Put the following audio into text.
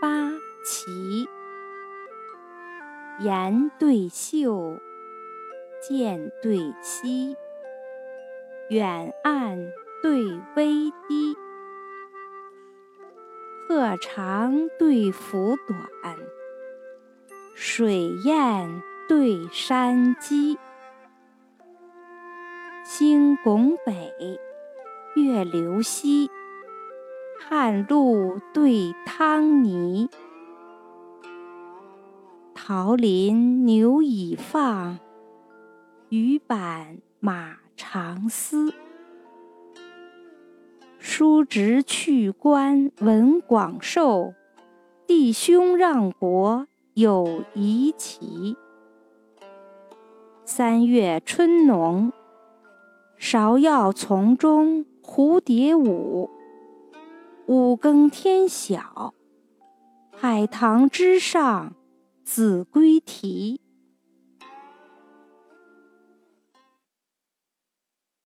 八旗。岩对秀，涧对溪，远岸对微堤，鹤长对凫短，水雁对山鸡。星拱北，月流西，汉路对汤泥。桃林牛已放，鱼板马长嘶。叔侄去官闻广寿，弟兄让国有遗齐。三月春浓，芍药丛中蝴蝶舞。五更天晓，海棠枝上。子规啼。